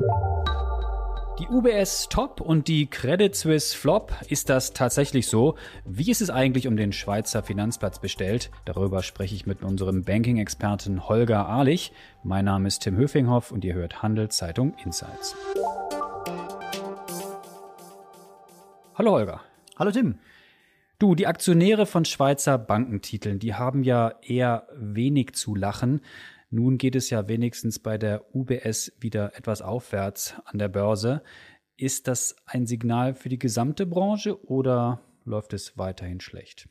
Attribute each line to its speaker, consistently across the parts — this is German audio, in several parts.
Speaker 1: Die UBS Top und die Credit Suisse Flop, ist das tatsächlich so? Wie ist es eigentlich um den Schweizer Finanzplatz bestellt? Darüber spreche ich mit unserem Banking-Experten Holger Ahlich. Mein Name ist Tim Höfinghoff und ihr hört Handelszeitung Insights. Hallo Holger.
Speaker 2: Hallo Tim.
Speaker 1: Du, die Aktionäre von Schweizer Bankentiteln, die haben ja eher wenig zu lachen. Nun geht es ja wenigstens bei der UBS wieder etwas aufwärts an der Börse. Ist das ein Signal für die gesamte Branche oder läuft es weiterhin schlecht?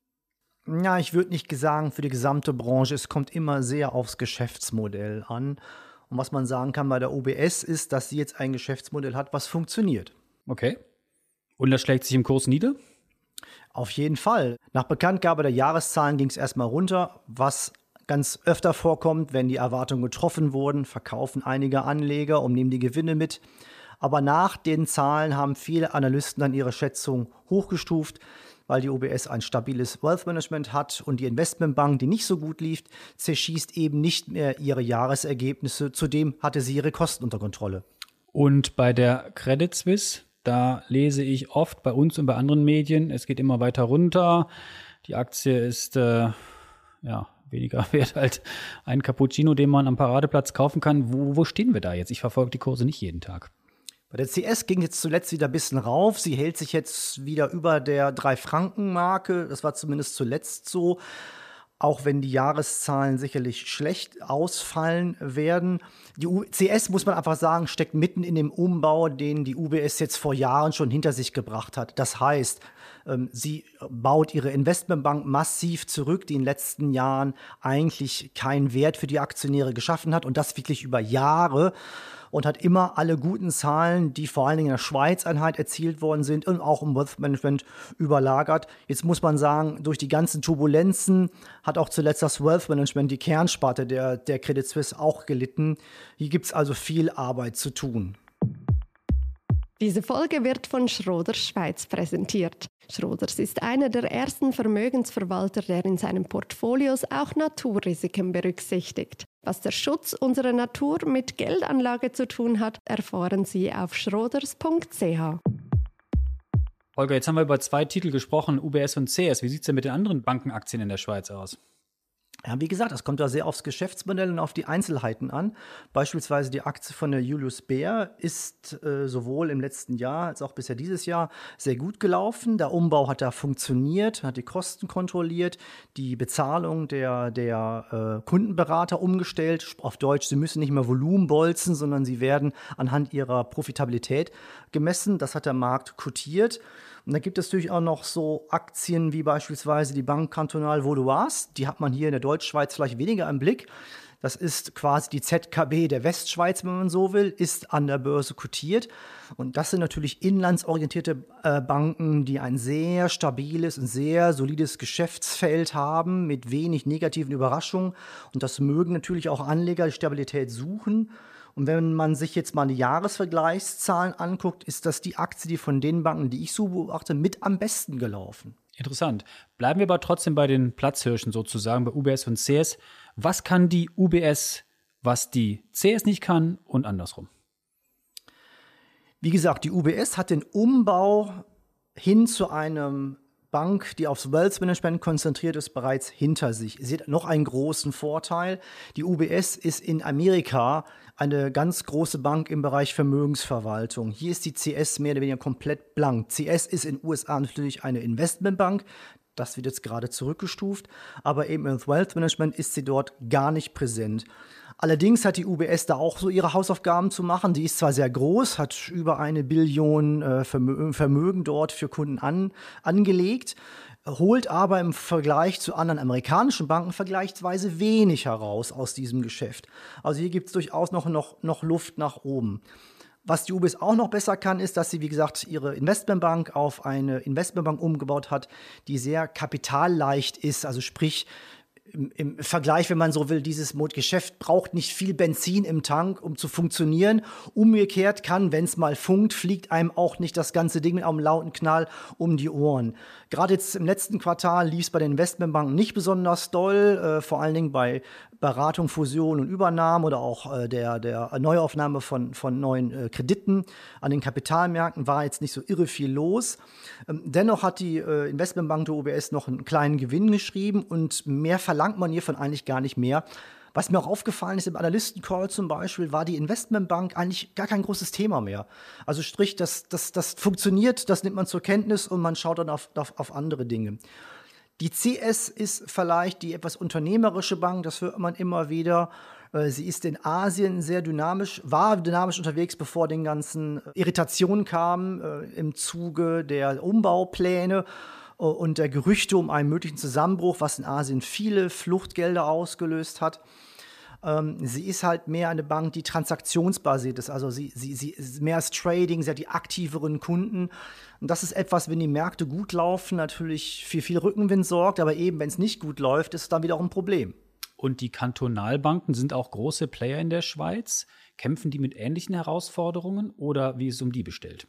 Speaker 2: Ja, ich würde nicht sagen für die gesamte Branche. Es kommt immer sehr aufs Geschäftsmodell an. Und was man sagen kann bei der UBS ist, dass sie jetzt ein Geschäftsmodell hat, was funktioniert.
Speaker 1: Okay. Und das schlägt sich im Kurs nieder?
Speaker 2: Auf jeden Fall. Nach Bekanntgabe der Jahreszahlen ging es erstmal runter, was ganz öfter vorkommt, wenn die Erwartungen getroffen wurden, verkaufen einige Anleger und nehmen die Gewinne mit. Aber nach den Zahlen haben viele Analysten dann ihre Schätzung hochgestuft, weil die OBS ein stabiles Wealth Management hat und die Investmentbank, die nicht so gut lief, zerschießt eben nicht mehr ihre Jahresergebnisse. Zudem hatte sie ihre Kosten unter Kontrolle.
Speaker 1: Und bei der Credit Suisse, da lese ich oft bei uns und bei anderen Medien, es geht immer weiter runter. Die Aktie ist äh, ja weniger wert als ein Cappuccino, den man am Paradeplatz kaufen kann. Wo, wo stehen wir da jetzt? Ich verfolge die Kurse nicht jeden Tag.
Speaker 2: Bei der CS ging jetzt zuletzt wieder ein bisschen rauf. Sie hält sich jetzt wieder über der 3-Franken-Marke. Das war zumindest zuletzt so. Auch wenn die Jahreszahlen sicherlich schlecht ausfallen werden. Die CS, muss man einfach sagen, steckt mitten in dem Umbau, den die UBS jetzt vor Jahren schon hinter sich gebracht hat. Das heißt, sie baut ihre Investmentbank massiv zurück, die in den letzten Jahren eigentlich keinen Wert für die Aktionäre geschaffen hat und das wirklich über Jahre und hat immer alle guten Zahlen, die vor allen Dingen in der Schweiz-Einheit erzielt worden sind und auch im Wealth Management überlagert. Jetzt muss man sagen, durch die ganzen Turbulenzen hat auch zuletzt das Wealth Management, die Kernsparte der, der Credit Suisse, auch gelitten. Hier gibt es also viel Arbeit zu tun.
Speaker 3: Diese Folge wird von Schroders Schweiz präsentiert. Schroders ist einer der ersten Vermögensverwalter, der in seinen Portfolios auch Naturrisiken berücksichtigt. Was der Schutz unserer Natur mit Geldanlage zu tun hat, erfahren Sie auf schroders.ch.
Speaker 1: Holger, jetzt haben wir über zwei Titel gesprochen, UBS und CS. Wie sieht es denn mit den anderen Bankenaktien in der Schweiz aus?
Speaker 2: Ja, wie gesagt, das kommt da sehr aufs Geschäftsmodell und auf die Einzelheiten an. Beispielsweise die Aktie von der Julius Baer ist äh, sowohl im letzten Jahr als auch bisher dieses Jahr sehr gut gelaufen. Der Umbau hat da funktioniert, hat die Kosten kontrolliert, die Bezahlung der, der äh, Kundenberater umgestellt. Auf Deutsch, sie müssen nicht mehr Volumen bolzen, sondern sie werden anhand ihrer Profitabilität gemessen. Das hat der Markt kotiert. Und da gibt es natürlich auch noch so Aktien wie beispielsweise die Banque Cantonale Vaudoise. Die hat man hier in der Deutschschweiz vielleicht weniger im Blick. Das ist quasi die ZKB der Westschweiz, wenn man so will, ist an der Börse kotiert. Und das sind natürlich inlandsorientierte äh, Banken, die ein sehr stabiles und sehr solides Geschäftsfeld haben mit wenig negativen Überraschungen. Und das mögen natürlich auch Anleger die Stabilität suchen. Und wenn man sich jetzt mal die Jahresvergleichszahlen anguckt, ist das die Aktie, die von den Banken, die ich so beobachte, mit am besten gelaufen.
Speaker 1: Interessant. Bleiben wir aber trotzdem bei den Platzhirschen sozusagen, bei UBS und CS. Was kann die UBS, was die CS nicht kann und andersrum?
Speaker 2: Wie gesagt, die UBS hat den Umbau hin zu einem Bank, die aufs Wealth Management konzentriert ist, bereits hinter sich. Sie hat noch einen großen Vorteil. Die UBS ist in Amerika eine ganz große Bank im Bereich Vermögensverwaltung. Hier ist die CS mehr oder weniger komplett blank. CS ist in den USA natürlich eine Investmentbank. Das wird jetzt gerade zurückgestuft. Aber eben im Wealth Management ist sie dort gar nicht präsent. Allerdings hat die UBS da auch so ihre Hausaufgaben zu machen. Die ist zwar sehr groß, hat über eine Billion äh, Vermögen dort für Kunden an, angelegt, holt aber im Vergleich zu anderen amerikanischen Banken vergleichsweise wenig heraus aus diesem Geschäft. Also hier gibt es durchaus noch, noch, noch Luft nach oben. Was die UBS auch noch besser kann, ist, dass sie, wie gesagt, ihre Investmentbank auf eine Investmentbank umgebaut hat, die sehr kapitalleicht ist. Also sprich, im, im Vergleich, wenn man so will, dieses Geschäft braucht nicht viel Benzin im Tank, um zu funktionieren. Umgekehrt kann, wenn es mal funkt, fliegt einem auch nicht das ganze Ding mit einem lauten Knall um die Ohren. Gerade jetzt im letzten Quartal lief es bei den Investmentbanken nicht besonders doll, äh, vor allen Dingen bei Beratung, Fusion und Übernahme oder auch äh, der, der Neuaufnahme von, von neuen äh, Krediten an den Kapitalmärkten war jetzt nicht so irre viel los. Ähm, dennoch hat die äh, Investmentbank der UBS noch einen kleinen Gewinn geschrieben und mehr verlangt man hiervon eigentlich gar nicht mehr. Was mir auch aufgefallen ist im Analystencall zum Beispiel, war die Investmentbank eigentlich gar kein großes Thema mehr. Also sprich, das, das, das funktioniert, das nimmt man zur Kenntnis und man schaut dann auf, auf, auf andere Dinge. Die CS ist vielleicht die etwas unternehmerische Bank, das hört man immer wieder. Äh, sie ist in Asien sehr dynamisch, war dynamisch unterwegs, bevor den ganzen Irritationen kamen äh, im Zuge der Umbaupläne und der Gerüchte um einen möglichen Zusammenbruch, was in Asien viele Fluchtgelder ausgelöst hat. Ähm, sie ist halt mehr eine Bank, die transaktionsbasiert ist. Also sie, sie, sie ist mehr als Trading, sie hat die aktiveren Kunden. Und das ist etwas, wenn die Märkte gut laufen, natürlich für viel Rückenwind sorgt, aber eben, wenn es nicht gut läuft, ist es dann wieder auch ein Problem.
Speaker 1: Und die Kantonalbanken sind auch große Player in der Schweiz. Kämpfen die mit ähnlichen Herausforderungen oder wie ist es um die bestellt?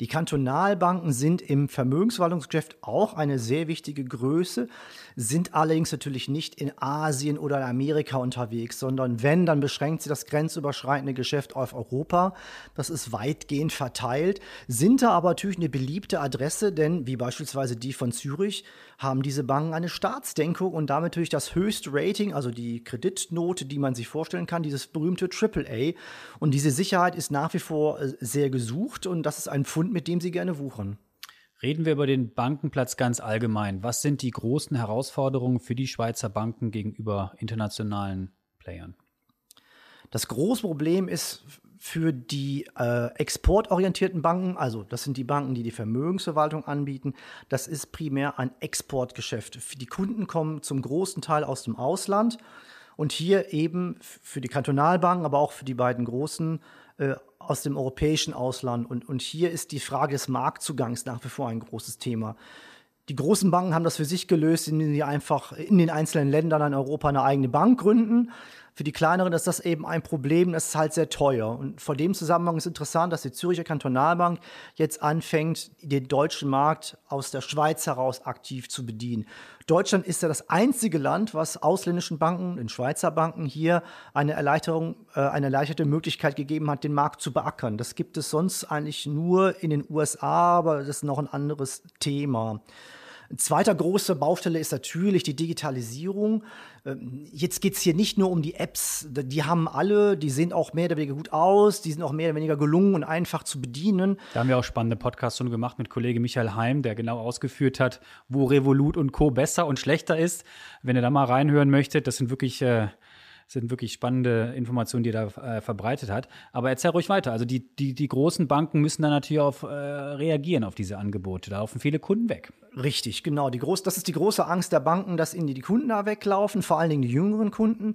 Speaker 2: Die Kantonalbanken sind im Vermögensverwaltungsgeschäft auch eine sehr wichtige Größe, sind allerdings natürlich nicht in Asien oder in Amerika unterwegs, sondern wenn, dann beschränkt sie das grenzüberschreitende Geschäft auf Europa. Das ist weitgehend verteilt, sind da aber natürlich eine beliebte Adresse, denn wie beispielsweise die von Zürich haben diese Banken eine Staatsdenkung und damit natürlich das höchste Rating, also die Kreditnote, die man sich vorstellen kann, dieses berühmte AAA. Und diese Sicherheit ist nach wie vor äh, sehr gesucht und das ist ein Fund und mit dem sie gerne wuchern.
Speaker 1: Reden wir über den Bankenplatz ganz allgemein. Was sind die großen Herausforderungen für die Schweizer Banken gegenüber internationalen Playern?
Speaker 2: Das große Problem ist für die äh, exportorientierten Banken, also das sind die Banken, die die Vermögensverwaltung anbieten, das ist primär ein Exportgeschäft. Die Kunden kommen zum großen Teil aus dem Ausland und hier eben für die Kantonalbanken, aber auch für die beiden großen äh, aus dem europäischen Ausland. Und, und hier ist die Frage des Marktzugangs nach wie vor ein großes Thema. Die großen Banken haben das für sich gelöst, indem sie einfach in den einzelnen Ländern in Europa eine eigene Bank gründen. Für die kleineren ist das eben ein Problem, das ist halt sehr teuer. Und vor dem Zusammenhang ist interessant, dass die Züricher Kantonalbank jetzt anfängt, den deutschen Markt aus der Schweiz heraus aktiv zu bedienen. Deutschland ist ja das einzige Land, was ausländischen Banken, den Schweizer Banken hier eine Erleichterung, äh, eine erleichterte Möglichkeit gegeben hat, den Markt zu beackern. Das gibt es sonst eigentlich nur in den USA, aber das ist noch ein anderes Thema. Zweiter große Baustelle ist natürlich die Digitalisierung. Ähm, jetzt geht es hier nicht nur um die Apps, die haben alle, die sehen auch mehr oder weniger gut aus, die sind auch mehr oder weniger gelungen und einfach zu bedienen.
Speaker 1: Da haben wir auch spannende Podcasts schon gemacht mit Kollege Michael Heim, der genau ausgeführt hat, wo Revolut und Co. besser und schlechter ist. Wenn ihr da mal reinhören möchtet, das sind wirklich äh, sind wirklich spannende Informationen, die er da äh, verbreitet hat. Aber erzähl ruhig weiter. Also die, die, die großen Banken müssen dann natürlich auf, äh, reagieren auf diese Angebote. Da laufen viele Kunden weg.
Speaker 2: Richtig, genau. Die groß, das ist die große Angst der Banken, dass ihnen die Kunden da weglaufen, vor allen Dingen die jüngeren Kunden.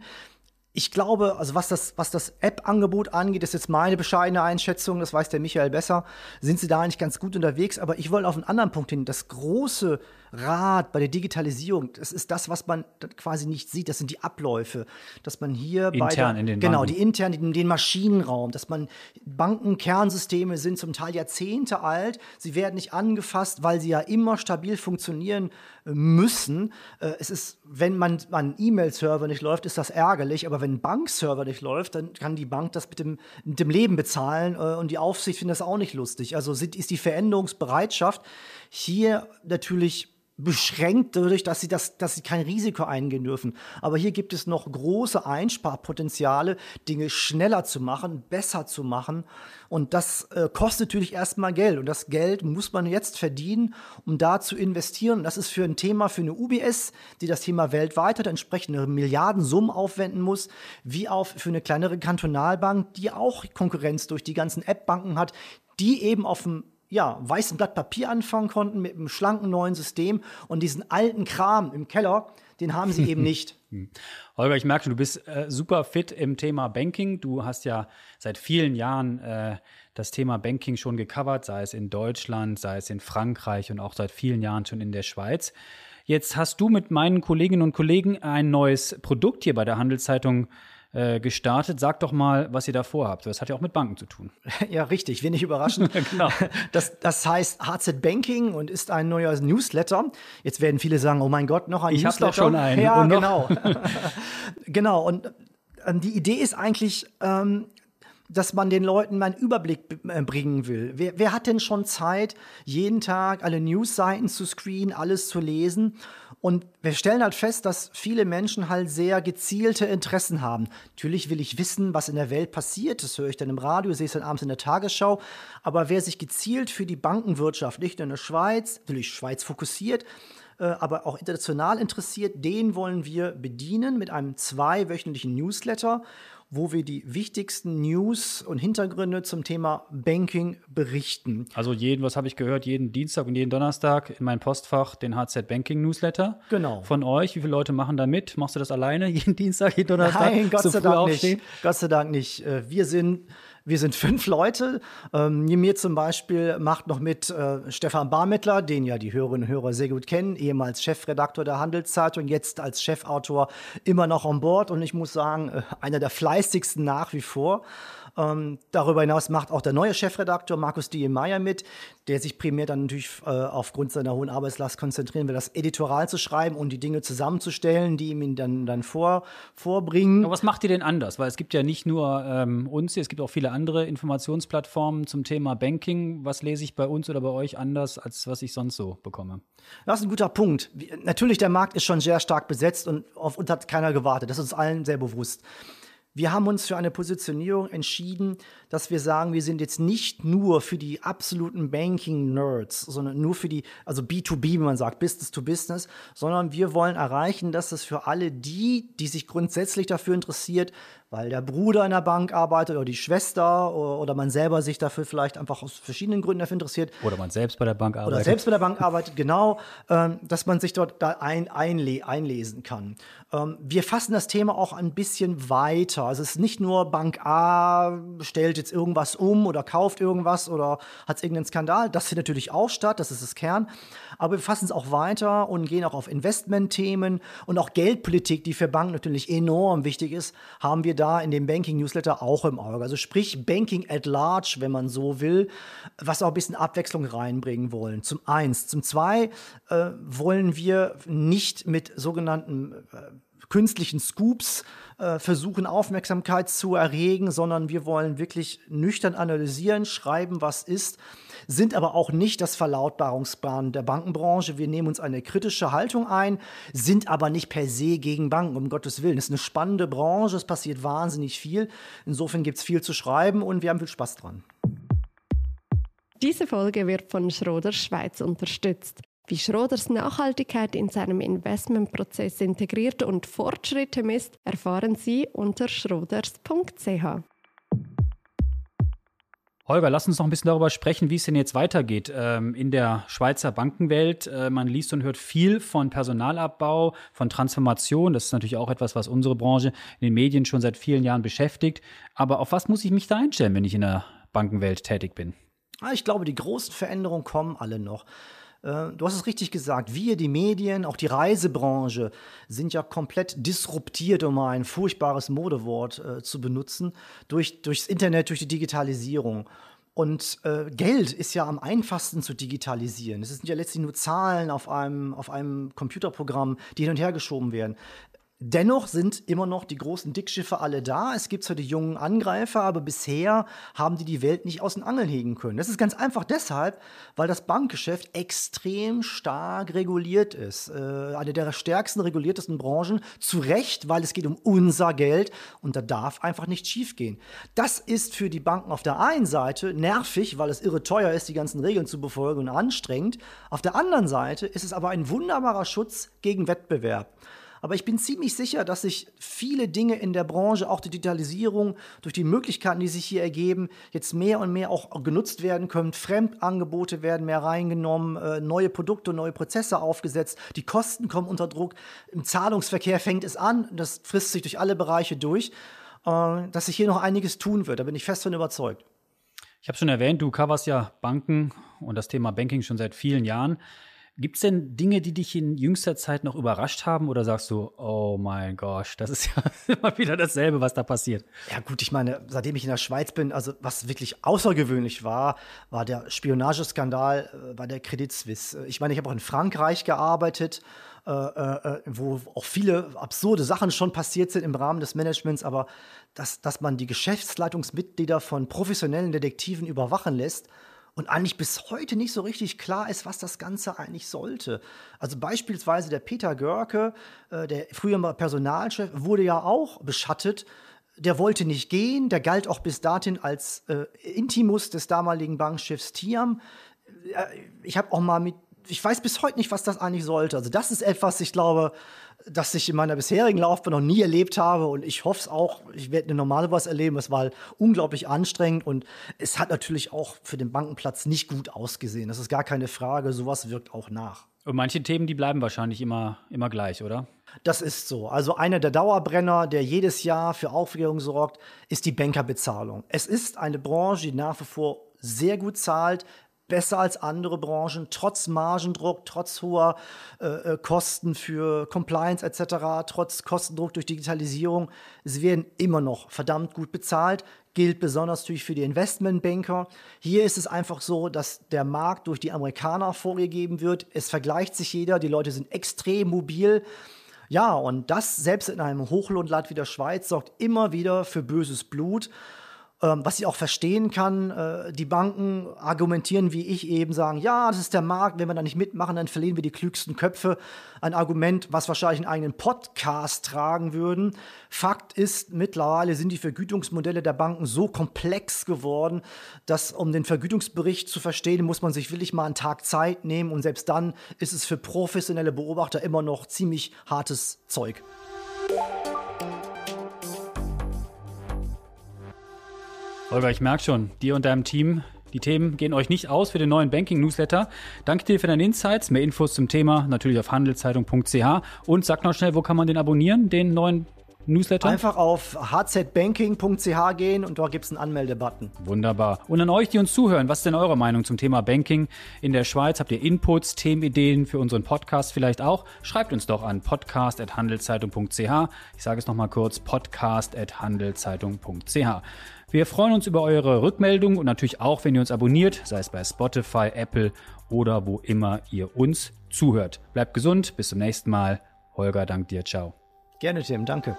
Speaker 2: Ich glaube, also was das, was das App-Angebot angeht, ist jetzt meine bescheidene Einschätzung, das weiß der Michael besser, sind sie da eigentlich ganz gut unterwegs. Aber ich wollte auf einen anderen Punkt hin. Das große Rad bei der Digitalisierung, das ist das, was man quasi nicht sieht. Das sind die Abläufe, dass man hier
Speaker 1: intern
Speaker 2: der,
Speaker 1: in den
Speaker 2: genau
Speaker 1: Banken.
Speaker 2: die intern in den Maschinenraum, dass man Bankenkernsysteme sind zum Teil Jahrzehnte alt. Sie werden nicht angefasst, weil sie ja immer stabil funktionieren äh, müssen. Äh, es ist, wenn man ein E-Mail-Server nicht läuft, ist das ärgerlich. Aber wenn ein Bankserver nicht läuft, dann kann die Bank das mit dem, mit dem Leben bezahlen äh, und die Aufsicht findet das auch nicht lustig. Also sind, ist die Veränderungsbereitschaft hier natürlich beschränkt dadurch, dass sie, das, dass sie kein Risiko eingehen dürfen. Aber hier gibt es noch große Einsparpotenziale, Dinge schneller zu machen, besser zu machen. Und das äh, kostet natürlich erstmal Geld. Und das Geld muss man jetzt verdienen, um da zu investieren. Das ist für ein Thema für eine UBS, die das Thema weltweit hat, entsprechende Milliardensummen aufwenden muss, wie auch für eine kleinere Kantonalbank, die auch Konkurrenz durch die ganzen App-Banken hat, die eben auf dem ja, weißen Blatt Papier anfangen konnten mit einem schlanken neuen System und diesen alten Kram im Keller, den haben sie eben nicht.
Speaker 1: Holger, ich merke schon, du bist äh, super fit im Thema Banking. Du hast ja seit vielen Jahren äh, das Thema Banking schon gecovert, sei es in Deutschland, sei es in Frankreich und auch seit vielen Jahren schon in der Schweiz. Jetzt hast du mit meinen Kolleginnen und Kollegen ein neues Produkt hier bei der Handelszeitung äh, gestartet. Sag doch mal, was ihr da vorhabt. Das hat ja auch mit Banken zu tun.
Speaker 2: Ja, richtig, wenig überraschend. genau. das, das heißt HZ Banking und ist ein neuer Newsletter. Jetzt werden viele sagen, oh mein Gott, noch ein
Speaker 1: ich
Speaker 2: Newsletter.
Speaker 1: Ich habe doch schon einen.
Speaker 2: Ja, genau. genau, und ähm, die Idee ist eigentlich, ähm, dass man den Leuten mal einen Überblick äh, bringen will. Wer, wer, hat denn schon Zeit, jeden Tag alle Newsseiten zu screenen, alles zu lesen? Und wir stellen halt fest, dass viele Menschen halt sehr gezielte Interessen haben. Natürlich will ich wissen, was in der Welt passiert. Das höre ich dann im Radio, sehe es dann abends in der Tagesschau. Aber wer sich gezielt für die Bankenwirtschaft, nicht nur in der Schweiz, natürlich Schweiz fokussiert, aber auch international interessiert, den wollen wir bedienen mit einem zweiwöchentlichen Newsletter wo wir die wichtigsten News und Hintergründe zum Thema Banking berichten.
Speaker 1: Also jeden, was habe ich gehört, jeden Dienstag und jeden Donnerstag in mein Postfach den HZ Banking Newsletter.
Speaker 2: Genau.
Speaker 1: Von euch, wie viele Leute machen da mit? Machst du das alleine jeden Dienstag, jeden Donnerstag?
Speaker 2: Nein, Gott sei Dank aufstehen? nicht. Gott sei Dank nicht. Äh, wir sind wir sind fünf Leute. Ähm, mir zum Beispiel macht noch mit äh, Stefan Barmettler, den ja die Hörerinnen und Hörer sehr gut kennen, ehemals Chefredakteur der Handelszeitung, jetzt als Chefautor immer noch an Bord. Und ich muss sagen, äh, einer der fleißigsten nach wie vor. Ähm, darüber hinaus macht auch der neue Chefredakteur Markus D. Meyer mit, der sich primär dann natürlich äh, aufgrund seiner hohen Arbeitslast konzentrieren will, das Editorial zu schreiben und die Dinge zusammenzustellen, die ihm dann, dann vor, vorbringen.
Speaker 1: Aber was macht ihr denn anders? Weil es gibt ja nicht nur ähm, uns, es gibt auch viele andere Informationsplattformen zum Thema Banking. Was lese ich bei uns oder bei euch anders, als was ich sonst so bekomme?
Speaker 2: Das ist ein guter Punkt. Natürlich, der Markt ist schon sehr stark besetzt und auf uns hat keiner gewartet. Das ist uns allen sehr bewusst. Wir haben uns für eine Positionierung entschieden, dass wir sagen, wir sind jetzt nicht nur für die absoluten Banking-Nerds, sondern nur für die, also B2B, wie man sagt, Business to Business, sondern wir wollen erreichen, dass es für alle die, die sich grundsätzlich dafür interessiert, weil der Bruder in der Bank arbeitet oder die Schwester oder, man selber sich dafür vielleicht einfach aus verschiedenen Gründen dafür interessiert.
Speaker 1: Oder man selbst bei der Bank arbeitet.
Speaker 2: Oder selbst bei der Bank arbeitet, genau, ähm, dass man sich dort da ein, einle einlesen kann. Ähm, wir fassen das Thema auch ein bisschen weiter. Also es ist nicht nur Bank A stellt jetzt irgendwas um oder kauft irgendwas oder hat irgendeinen Skandal. Das findet natürlich auch statt, das ist das Kern. Aber wir fassen es auch weiter und gehen auch auf Investmentthemen und auch Geldpolitik, die für Banken natürlich enorm wichtig ist, haben wir da in dem Banking-Newsletter auch im Auge. Also sprich Banking at large, wenn man so will, was auch ein bisschen Abwechslung reinbringen wollen. Zum eins. Zum zwei äh, wollen wir nicht mit sogenannten äh, künstlichen Scoops äh, versuchen, Aufmerksamkeit zu erregen, sondern wir wollen wirklich nüchtern analysieren, schreiben, was ist, sind aber auch nicht das Verlautbarungsbahn der Bankenbranche. Wir nehmen uns eine kritische Haltung ein, sind aber nicht per se gegen Banken, um Gottes Willen. Es ist eine spannende Branche, es passiert wahnsinnig viel. Insofern gibt es viel zu schreiben und wir haben viel Spaß dran.
Speaker 3: Diese Folge wird von Schroder Schweiz unterstützt. Wie Schroders Nachhaltigkeit in seinem Investmentprozess integriert und Fortschritte misst, erfahren Sie unter schroders.ch.
Speaker 1: Holger, lass uns noch ein bisschen darüber sprechen, wie es denn jetzt weitergeht ähm, in der Schweizer Bankenwelt. Äh, man liest und hört viel von Personalabbau, von Transformation. Das ist natürlich auch etwas, was unsere Branche in den Medien schon seit vielen Jahren beschäftigt. Aber auf was muss ich mich da einstellen, wenn ich in der Bankenwelt tätig bin?
Speaker 2: Ah, ich glaube, die großen Veränderungen kommen alle noch. Äh, du hast es richtig gesagt, wir, die Medien, auch die Reisebranche sind ja komplett disruptiert, um mal ein furchtbares Modewort äh, zu benutzen, durch, durchs Internet, durch die Digitalisierung. Und äh, Geld ist ja am einfachsten zu digitalisieren. Es sind ja letztlich nur Zahlen auf einem, auf einem Computerprogramm, die hin und her geschoben werden. Dennoch sind immer noch die großen Dickschiffe alle da. Es gibt zwar die jungen Angreifer, aber bisher haben die die Welt nicht aus den Angeln hegen können. Das ist ganz einfach deshalb, weil das Bankgeschäft extrem stark reguliert ist. Äh, eine der stärksten reguliertesten Branchen. Zu Recht, weil es geht um unser Geld und da darf einfach nicht schiefgehen. Das ist für die Banken auf der einen Seite nervig, weil es irre teuer ist, die ganzen Regeln zu befolgen und anstrengend. Auf der anderen Seite ist es aber ein wunderbarer Schutz gegen Wettbewerb. Aber ich bin ziemlich sicher, dass sich viele Dinge in der Branche, auch die Digitalisierung, durch die Möglichkeiten, die sich hier ergeben, jetzt mehr und mehr auch genutzt werden können. Fremdangebote werden mehr reingenommen, äh, neue Produkte, neue Prozesse aufgesetzt, die Kosten kommen unter Druck. Im Zahlungsverkehr fängt es an, das frisst sich durch alle Bereiche durch, äh, dass sich hier noch einiges tun wird. Da bin ich fest von überzeugt.
Speaker 1: Ich habe schon erwähnt, du coverst ja Banken und das Thema Banking schon seit vielen Jahren. Gibt es denn Dinge, die dich in jüngster Zeit noch überrascht haben oder sagst du, oh mein Gott, das ist ja immer wieder dasselbe, was da passiert?
Speaker 2: Ja gut, ich meine, seitdem ich in der Schweiz bin, also was wirklich außergewöhnlich war, war der Spionageskandal äh, bei der Credit Suisse. Ich meine, ich habe auch in Frankreich gearbeitet, äh, äh, wo auch viele absurde Sachen schon passiert sind im Rahmen des Managements, aber dass, dass man die Geschäftsleitungsmitglieder von professionellen Detektiven überwachen lässt, und eigentlich bis heute nicht so richtig klar ist, was das Ganze eigentlich sollte. Also beispielsweise der Peter Görke, äh, der früher mal Personalchef, wurde ja auch beschattet. Der wollte nicht gehen, der galt auch bis dahin als äh, Intimus des damaligen Bankchefs Tiam. Äh, ich habe auch mal mit, ich weiß bis heute nicht, was das eigentlich sollte. Also das ist etwas, ich glaube, das ich in meiner bisherigen Laufbahn noch nie erlebt habe. Und ich hoffe es auch, ich werde eine normale was erleben. Es war unglaublich anstrengend und es hat natürlich auch für den Bankenplatz nicht gut ausgesehen. Das ist gar keine Frage. Sowas wirkt auch nach.
Speaker 1: Und manche Themen, die bleiben wahrscheinlich immer, immer gleich, oder?
Speaker 2: Das ist so. Also einer der Dauerbrenner, der jedes Jahr für Aufregung sorgt, ist die Bankerbezahlung. Es ist eine Branche, die nach wie vor sehr gut zahlt, besser als andere Branchen, trotz Margendruck, trotz hoher äh, äh Kosten für Compliance etc., trotz Kostendruck durch Digitalisierung. Sie werden immer noch verdammt gut bezahlt, gilt besonders natürlich für die Investmentbanker. Hier ist es einfach so, dass der Markt durch die Amerikaner vorgegeben wird. Es vergleicht sich jeder, die Leute sind extrem mobil. Ja, und das selbst in einem Hochlohnland wie der Schweiz sorgt immer wieder für böses Blut. Ähm, was ich auch verstehen kann, äh, die Banken argumentieren wie ich eben, sagen, ja, das ist der Markt, wenn wir da nicht mitmachen, dann verlieren wir die klügsten Köpfe. Ein Argument, was wahrscheinlich einen eigenen Podcast tragen würden. Fakt ist, mittlerweile sind die Vergütungsmodelle der Banken so komplex geworden, dass um den Vergütungsbericht zu verstehen, muss man sich wirklich mal einen Tag Zeit nehmen und selbst dann ist es für professionelle Beobachter immer noch ziemlich hartes Zeug.
Speaker 1: Holger, ich merke schon, dir und deinem Team, die Themen gehen euch nicht aus für den neuen Banking-Newsletter. Danke dir für deine Insights. Mehr Infos zum Thema natürlich auf handelszeitung.ch. Und sag noch schnell, wo kann man den abonnieren, den neuen Newsletter?
Speaker 2: Einfach auf hzbanking.ch gehen und dort gibt es einen Anmeldebutton.
Speaker 1: Wunderbar. Und an euch, die uns zuhören, was ist denn eure Meinung zum Thema Banking in der Schweiz? Habt ihr Inputs, Themenideen für unseren Podcast vielleicht auch? Schreibt uns doch an podcast.handelszeitung.ch. Ich sage es nochmal kurz, podcast.handelszeitung.ch. Wir freuen uns über eure Rückmeldung und natürlich auch, wenn ihr uns abonniert, sei es bei Spotify, Apple oder wo immer ihr uns zuhört. Bleibt gesund, bis zum nächsten Mal. Holger, dank dir, ciao.
Speaker 2: Gerne, Tim. Danke.